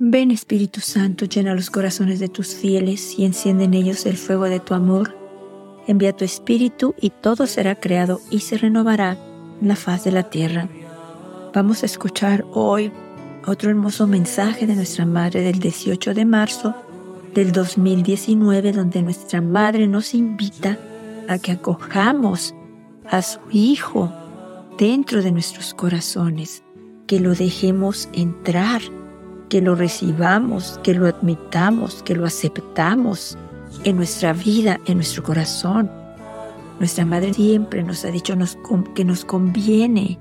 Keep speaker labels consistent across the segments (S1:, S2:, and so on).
S1: Ven Espíritu Santo, llena los corazones de tus fieles y enciende en ellos el fuego de tu amor. Envía tu Espíritu y todo será creado y se renovará la faz de la tierra. Vamos a escuchar hoy otro hermoso mensaje de nuestra Madre del 18 de marzo del 2019, donde nuestra Madre nos invita a que acojamos a su Hijo dentro de nuestros corazones, que lo dejemos entrar, que lo recibamos, que lo admitamos, que lo aceptamos en nuestra vida, en nuestro corazón. Nuestra Madre siempre nos ha dicho que nos conviene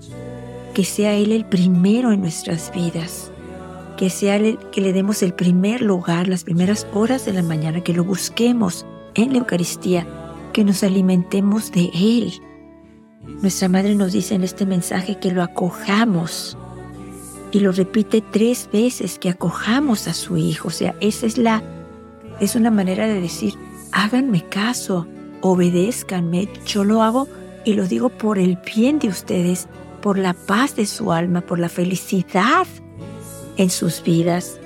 S1: que sea Él el primero en nuestras vidas, que sea que le demos el primer lugar, las primeras horas de la mañana, que lo busquemos en la Eucaristía, que nos alimentemos de Él. Nuestra Madre nos dice en este mensaje que lo acojamos y lo repite tres veces, que acojamos a su Hijo. O sea, esa es la, es una manera de decir, háganme caso, obedézcanme, yo lo hago y lo digo por el bien de ustedes, por la paz de su alma, por la felicidad en sus vidas.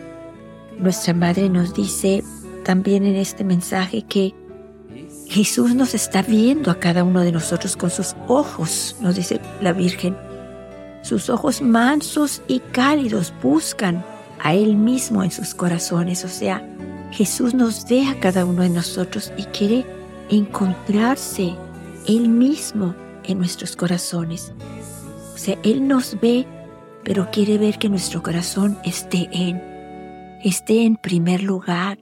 S1: Nuestra Madre nos dice también en este mensaje que Jesús nos está viendo a cada uno de nosotros con sus ojos, nos dice la Virgen. Sus ojos mansos y cálidos buscan a Él mismo en sus corazones. O sea, Jesús nos ve a cada uno de nosotros y quiere encontrarse Él mismo en nuestros corazones. O sea, Él nos ve, pero quiere ver que nuestro corazón esté en, esté en primer lugar,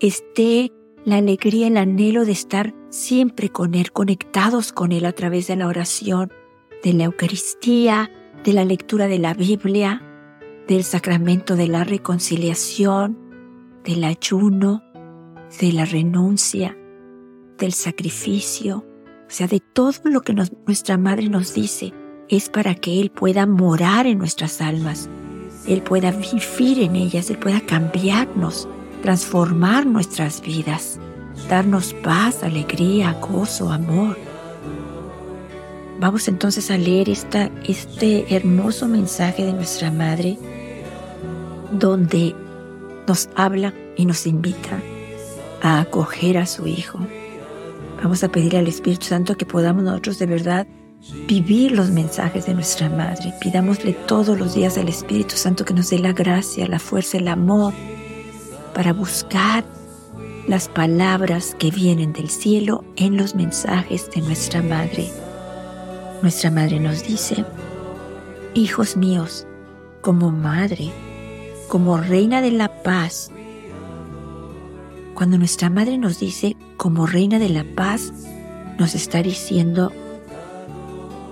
S1: esté la alegría, el anhelo de estar siempre con Él, conectados con Él a través de la oración, de la Eucaristía, de la lectura de la Biblia, del sacramento de la reconciliación, del ayuno, de la renuncia, del sacrificio, o sea, de todo lo que nuestra Madre nos dice, es para que Él pueda morar en nuestras almas, Él pueda vivir en ellas, Él pueda cambiarnos, transformar nuestras vidas, darnos paz, alegría, gozo, amor. Vamos entonces a leer esta, este hermoso mensaje de nuestra Madre, donde nos habla y nos invita a acoger a su Hijo. Vamos a pedir al Espíritu Santo que podamos nosotros de verdad vivir los mensajes de nuestra Madre. Pidámosle todos los días al Espíritu Santo que nos dé la gracia, la fuerza, el amor para buscar las palabras que vienen del cielo en los mensajes de nuestra Madre. Nuestra Madre nos dice, Hijos míos, como Madre, como Reina de la Paz, cuando nuestra Madre nos dice como Reina de la Paz, nos está diciendo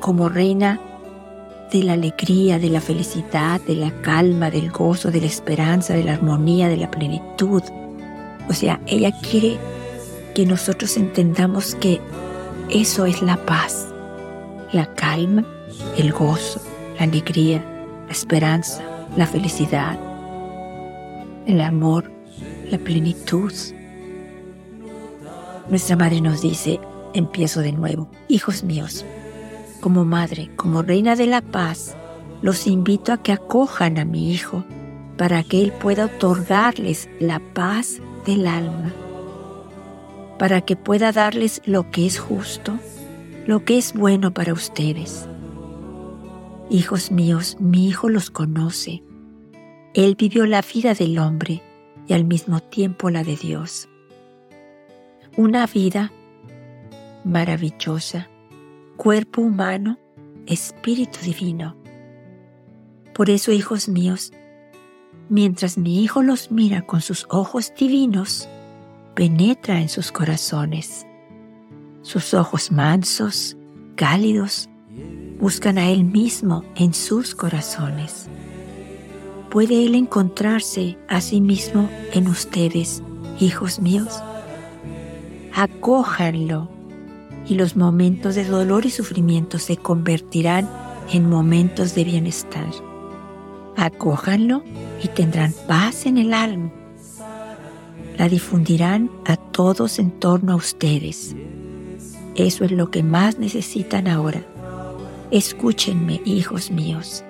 S1: como Reina de la alegría, de la felicidad, de la calma, del gozo, de la esperanza, de la armonía, de la plenitud. O sea, ella quiere que nosotros entendamos que eso es la paz, la calma, el gozo, la alegría, la esperanza, la felicidad, el amor, la plenitud. Nuestra madre nos dice, empiezo de nuevo, hijos míos, como madre, como reina de la paz, los invito a que acojan a mi hijo para que él pueda otorgarles la paz del alma, para que pueda darles lo que es justo, lo que es bueno para ustedes. Hijos míos, mi hijo los conoce. Él vivió la vida del hombre y al mismo tiempo la de Dios. Una vida maravillosa cuerpo humano, espíritu divino. Por eso, hijos míos, mientras mi Hijo los mira con sus ojos divinos, penetra en sus corazones. Sus ojos mansos, cálidos, buscan a Él mismo en sus corazones. ¿Puede Él encontrarse a sí mismo en ustedes, hijos míos? Acójanlo y los momentos de dolor y sufrimiento se convertirán en momentos de bienestar. Acójanlo y tendrán paz en el alma. La difundirán a todos en torno a ustedes. Eso es lo que más necesitan ahora. Escúchenme, hijos míos.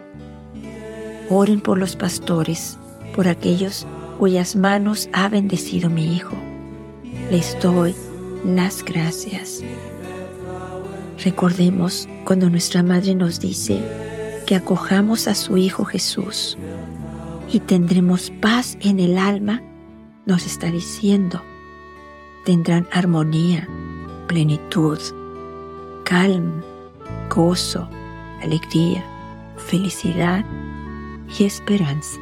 S1: Oren por los pastores, por aquellos cuyas manos ha bendecido mi Hijo. Les doy las gracias. Recordemos cuando nuestra Madre nos dice que acojamos a su Hijo Jesús y tendremos paz en el alma, nos está diciendo, tendrán armonía, plenitud, calma, gozo, alegría, felicidad y esperanza.